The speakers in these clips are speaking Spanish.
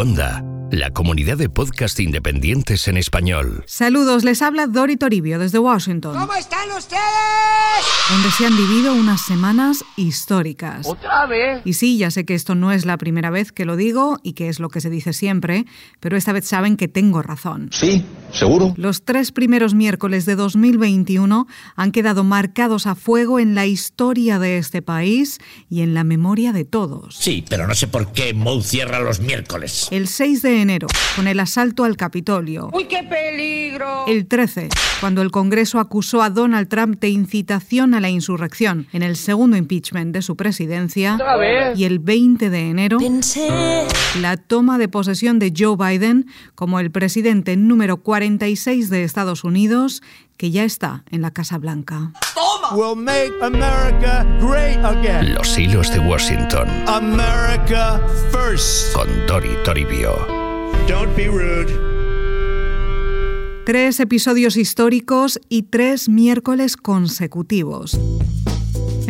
Onda, la comunidad de podcast independientes en español. Saludos, les habla Dori Toribio desde Washington. ¿Cómo están ustedes? Donde se han vivido unas semanas históricas. ¿Otra vez? Y sí, ya sé que esto no es la primera vez que lo digo y que es lo que se dice siempre, pero esta vez saben que tengo razón. Sí, seguro. Los tres primeros miércoles de 2021 han quedado marcados a fuego en la historia de este país y en la memoria de todos. Sí, pero no sé por qué Moe cierra los miércoles. El 6 de enero, con el asalto al Capitolio. ¡Uy, qué peligro! El 13, cuando el Congreso acusó a Donald Trump de incitación a la insurrección en el segundo impeachment de su presidencia. ¿Otra vez? Y el 20 de enero, la toma de posesión de Joe Biden como el presidente número 46 de Estados Unidos, que ya está en la Casa Blanca. will make America great again. Los hilos de Washington, America first. con Dori Toribio. Don't be rude. Tres episodios históricos y tres miércoles consecutivos.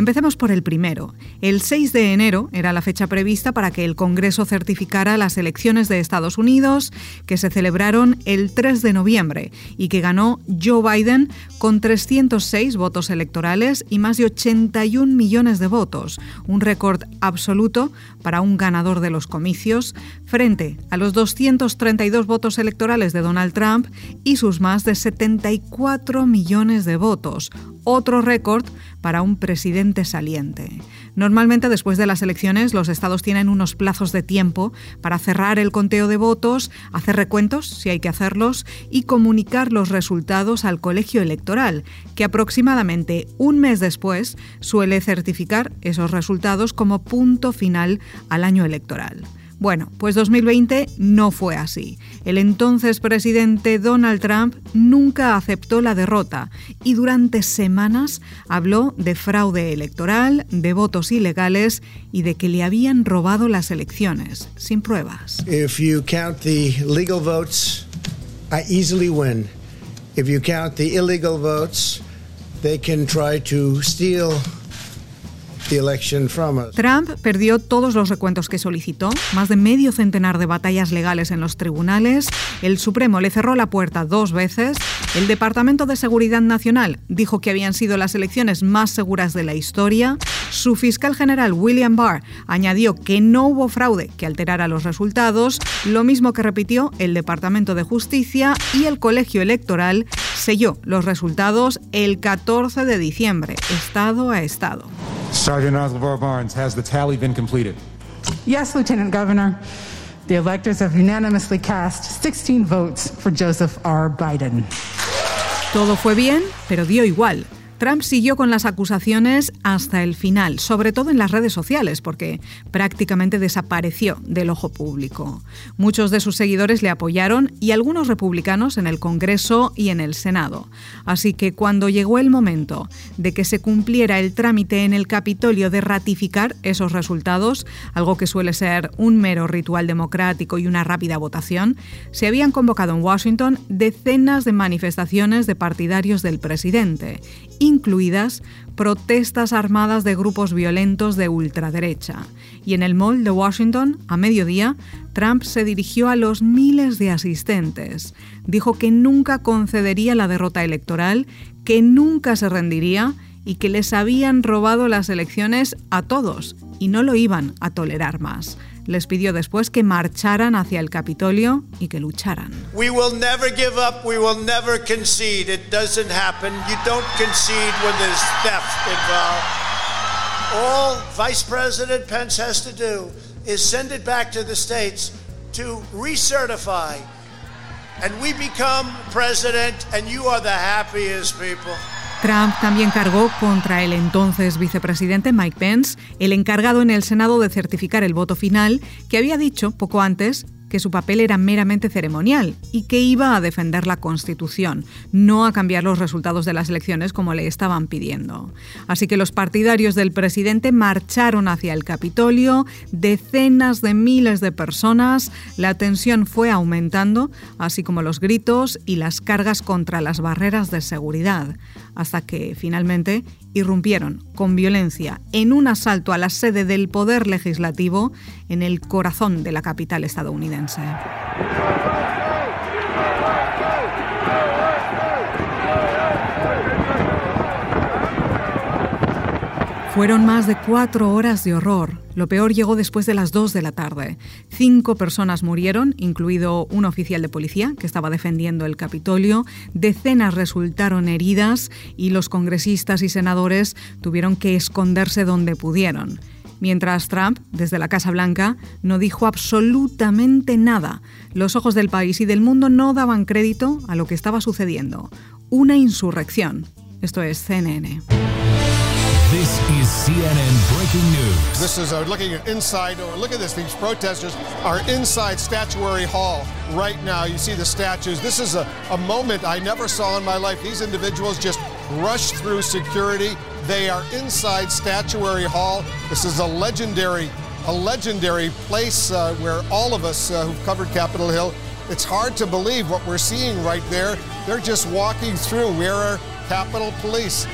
Empecemos por el primero. El 6 de enero era la fecha prevista para que el Congreso certificara las elecciones de Estados Unidos, que se celebraron el 3 de noviembre y que ganó Joe Biden con 306 votos electorales y más de 81 millones de votos, un récord absoluto para un ganador de los comicios, frente a los 232 votos electorales de Donald Trump y sus más de 74 millones de votos, otro récord para un presidente saliente. Normalmente después de las elecciones los estados tienen unos plazos de tiempo para cerrar el conteo de votos, hacer recuentos si hay que hacerlos y comunicar los resultados al colegio electoral, que aproximadamente un mes después suele certificar esos resultados como punto final al año electoral. Bueno, pues 2020 no fue así. El entonces presidente Donald Trump nunca aceptó la derrota y durante semanas habló de fraude electoral, de votos ilegales y de que le habían robado las elecciones, sin pruebas. If you count the legal votes, I easily win. If you count the illegal votes, they can try to steal Trump perdió todos los recuentos que solicitó, más de medio centenar de batallas legales en los tribunales, el Supremo le cerró la puerta dos veces, el Departamento de Seguridad Nacional dijo que habían sido las elecciones más seguras de la historia, su fiscal general William Barr añadió que no hubo fraude que alterara los resultados, lo mismo que repitió el Departamento de Justicia y el Colegio Electoral selló los resultados el 14 de diciembre, estado a estado. Sergeant Oswald Barnes, has the tally been completed? Yes, Lieutenant Governor. The electors have unanimously cast 16 votes for Joseph R. Biden. Todo fue bien, pero dio igual. Trump siguió con las acusaciones hasta el final, sobre todo en las redes sociales, porque prácticamente desapareció del ojo público. Muchos de sus seguidores le apoyaron y algunos republicanos en el Congreso y en el Senado. Así que cuando llegó el momento de que se cumpliera el trámite en el Capitolio de ratificar esos resultados, algo que suele ser un mero ritual democrático y una rápida votación, se habían convocado en Washington decenas de manifestaciones de partidarios del presidente incluidas protestas armadas de grupos violentos de ultraderecha. Y en el Mall de Washington, a mediodía, Trump se dirigió a los miles de asistentes. Dijo que nunca concedería la derrota electoral, que nunca se rendiría y que les habían robado las elecciones a todos y no lo iban a tolerar más. Les pidió después que marcharan hacia el Capitolio y que lucharan. We will never give up. We will never concede. It doesn't happen. You don't concede when there's theft involved. All Vice President Pence has to do is send it back to the states to recertify. And we become president, and you are the happiest people. Trump también cargó contra el entonces vicepresidente Mike Pence, el encargado en el Senado de certificar el voto final, que había dicho poco antes que su papel era meramente ceremonial y que iba a defender la Constitución, no a cambiar los resultados de las elecciones como le estaban pidiendo. Así que los partidarios del presidente marcharon hacia el Capitolio, decenas de miles de personas, la tensión fue aumentando, así como los gritos y las cargas contra las barreras de seguridad. hasta que finalmente irrumpieron con violencia en un asalto a la sede del Poder Legislativo en el corazón de la capital estadounidense. Fueron más de cuatro horas de horror. Lo peor llegó después de las dos de la tarde. Cinco personas murieron, incluido un oficial de policía que estaba defendiendo el Capitolio. Decenas resultaron heridas y los congresistas y senadores tuvieron que esconderse donde pudieron. Mientras Trump, desde la Casa Blanca, no dijo absolutamente nada. Los ojos del país y del mundo no daban crédito a lo que estaba sucediendo. Una insurrección. Esto es CNN. This is CNN breaking news. This is uh, looking at inside. Oh, look at this. These protesters are inside Statuary Hall right now. You see the statues. This is a, a moment I never saw in my life. These individuals just rushed through security. They are inside Statuary Hall. This is a legendary, a legendary place uh, where all of us uh, who've covered Capitol Hill. It's hard to believe what we're seeing right there. They're just walking through. We're Capitol Police.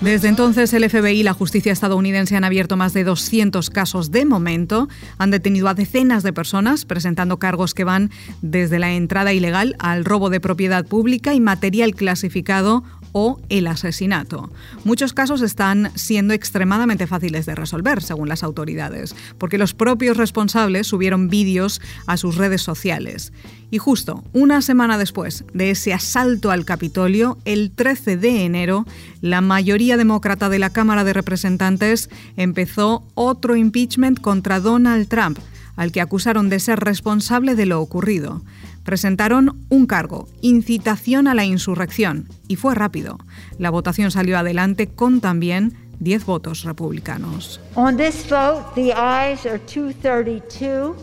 Desde entonces, el FBI y la justicia estadounidense han abierto más de 200 casos de momento. Han detenido a decenas de personas, presentando cargos que van desde la entrada ilegal al robo de propiedad pública y material clasificado o el asesinato. Muchos casos están siendo extremadamente fáciles de resolver, según las autoridades, porque los propios responsables subieron vídeos a sus redes sociales. Y justo una semana después de ese asalto al Capitolio, el 13 de enero, la mayoría demócrata de la Cámara de Representantes empezó otro impeachment contra Donald Trump, al que acusaron de ser responsable de lo ocurrido presentaron un cargo, incitación a la insurrección, y fue rápido. La votación salió adelante con también 10 votos republicanos. On this vote, the ayes are 232,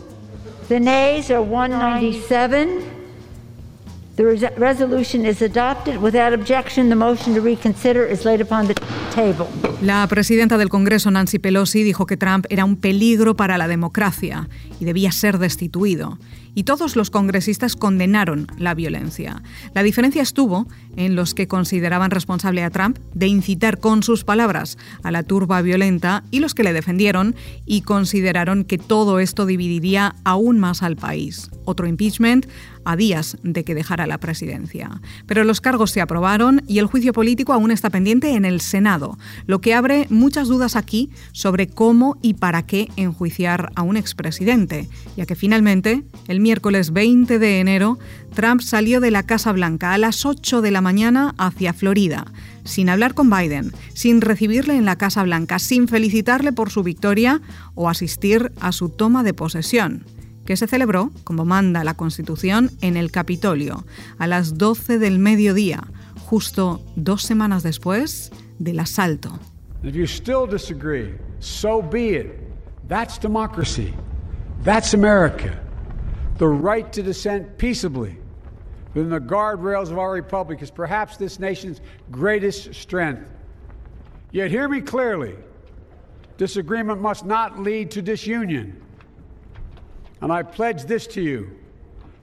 the nays are 197. The resolution is adopted. Without objection, the motion to reconsider is laid upon the table. La presidenta del Congreso, Nancy Pelosi, dijo que Trump era un peligro para la democracia y debía ser destituido y todos los congresistas condenaron la violencia. La diferencia estuvo en los que consideraban responsable a Trump de incitar con sus palabras a la turba violenta y los que le defendieron y consideraron que todo esto dividiría aún más al país. Otro impeachment a días de que dejara la presidencia. Pero los cargos se aprobaron y el juicio político aún está pendiente en el Senado, lo que abre muchas dudas aquí sobre cómo y para qué enjuiciar a un expresidente, ya que finalmente el miércoles 20 de enero, Trump salió de la Casa Blanca a las 8 de la mañana hacia Florida, sin hablar con Biden, sin recibirle en la Casa Blanca, sin felicitarle por su victoria o asistir a su toma de posesión que se celebró, como manda la Constitución, en el Capitolio, a las 12 del mediodía, justo dos semanas después del asalto. If you still disagree, so be it. That's democracy. That's America. The right to dissent peaceably within the guardrails of our republic is perhaps this nation's greatest strength. Yet hear me clearly disagreement must not lead to disunion. And I pledge this to you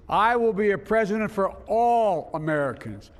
I will be a president for all Americans.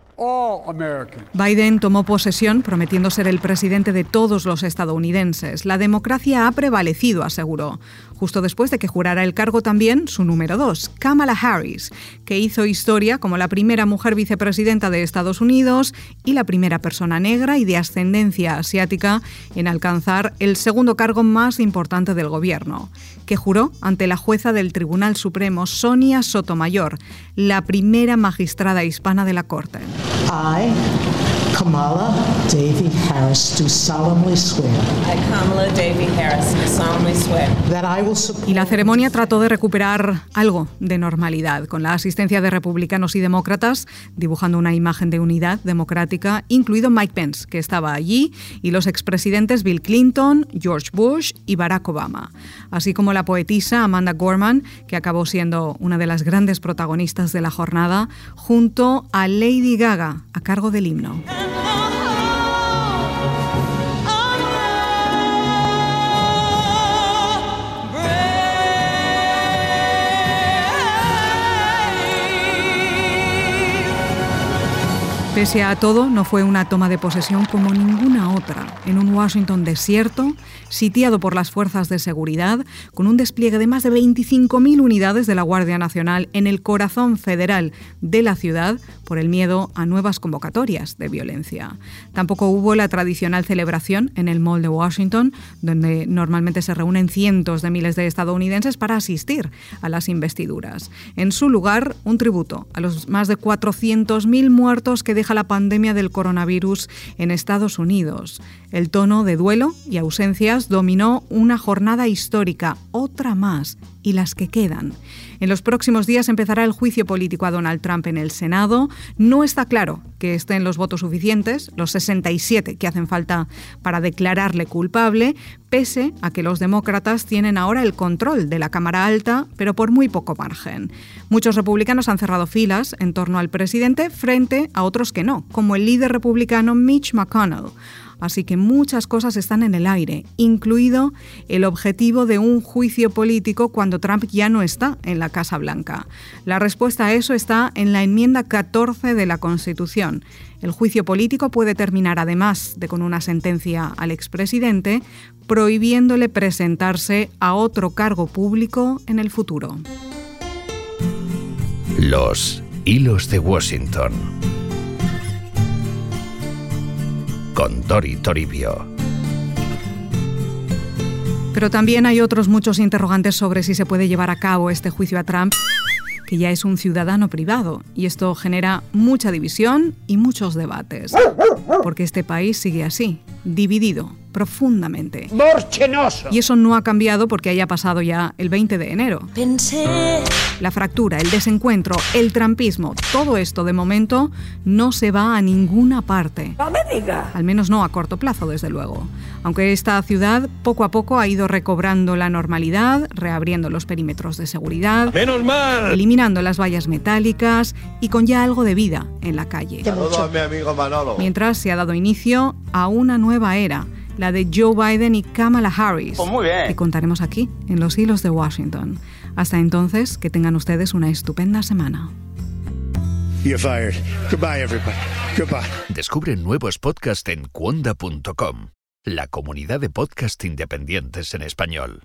Biden tomó posesión prometiendo ser el presidente de todos los estadounidenses. La democracia ha prevalecido, aseguró, justo después de que jurara el cargo también su número dos, Kamala Harris, que hizo historia como la primera mujer vicepresidenta de Estados Unidos y la primera persona negra y de ascendencia asiática en alcanzar el segundo cargo más importante del gobierno, que juró ante la jueza del Tribunal Supremo, Sonia Sotomayor, la primera magistrada hispana de la Corte. Kamala Davy Harris, do solemnly swear. I, Kamala Davy Harris, do solemnly swear. That I will support y la ceremonia trató de recuperar algo de normalidad, con la asistencia de republicanos y demócratas, dibujando una imagen de unidad democrática, incluido Mike Pence, que estaba allí, y los expresidentes Bill Clinton, George Bush y Barack Obama, así como la poetisa Amanda Gorman, que acabó siendo una de las grandes protagonistas de la jornada, junto a Lady Gaga, a cargo del himno. Pese a todo, no fue una toma de posesión como ninguna otra, en un Washington desierto, sitiado por las fuerzas de seguridad, con un despliegue de más de 25.000 unidades de la Guardia Nacional en el corazón federal de la ciudad por el miedo a nuevas convocatorias de violencia. Tampoco hubo la tradicional celebración en el Mall de Washington, donde normalmente se reúnen cientos de miles de estadounidenses para asistir a las investiduras. En su lugar, un tributo a los más de 400.000 muertos que la pandemia del coronavirus en Estados Unidos. El tono de duelo y ausencias dominó una jornada histórica, otra más, y las que quedan. En los próximos días empezará el juicio político a Donald Trump en el Senado. No está claro que estén los votos suficientes, los 67 que hacen falta para declararle culpable, pese a que los demócratas tienen ahora el control de la Cámara Alta, pero por muy poco margen. Muchos republicanos han cerrado filas en torno al presidente frente a otros que no, como el líder republicano Mitch McConnell. Así que muchas cosas están en el aire, incluido el objetivo de un juicio político cuando Trump ya no está en la Casa Blanca. La respuesta a eso está en la enmienda 14 de la Constitución. El juicio político puede terminar, además de con una sentencia al expresidente, prohibiéndole presentarse a otro cargo público en el futuro. Los hilos de Washington con Dori Toribio. Pero también hay otros muchos interrogantes sobre si se puede llevar a cabo este juicio a Trump, que ya es un ciudadano privado, y esto genera mucha división y muchos debates, porque este país sigue así, dividido profundamente. Y eso no ha cambiado porque haya pasado ya el 20 de enero. La fractura, el desencuentro, el trampismo, todo esto de momento no se va a ninguna parte. Al menos no a corto plazo, desde luego. Aunque esta ciudad poco a poco ha ido recobrando la normalidad, reabriendo los perímetros de seguridad, ¡Menos mal! eliminando las vallas metálicas y con ya algo de vida en la calle. Saludos a mi amigo Manolo. Mientras se ha dado inicio a una nueva era, la de Joe Biden y Kamala Harris, Pues muy bien. que contaremos aquí, en los hilos de Washington. Hasta entonces, que tengan ustedes una estupenda semana. You're fired. Goodbye, everybody. Goodbye. Descubre nuevos podcasts en cuonda.com, la comunidad de podcast independientes en español.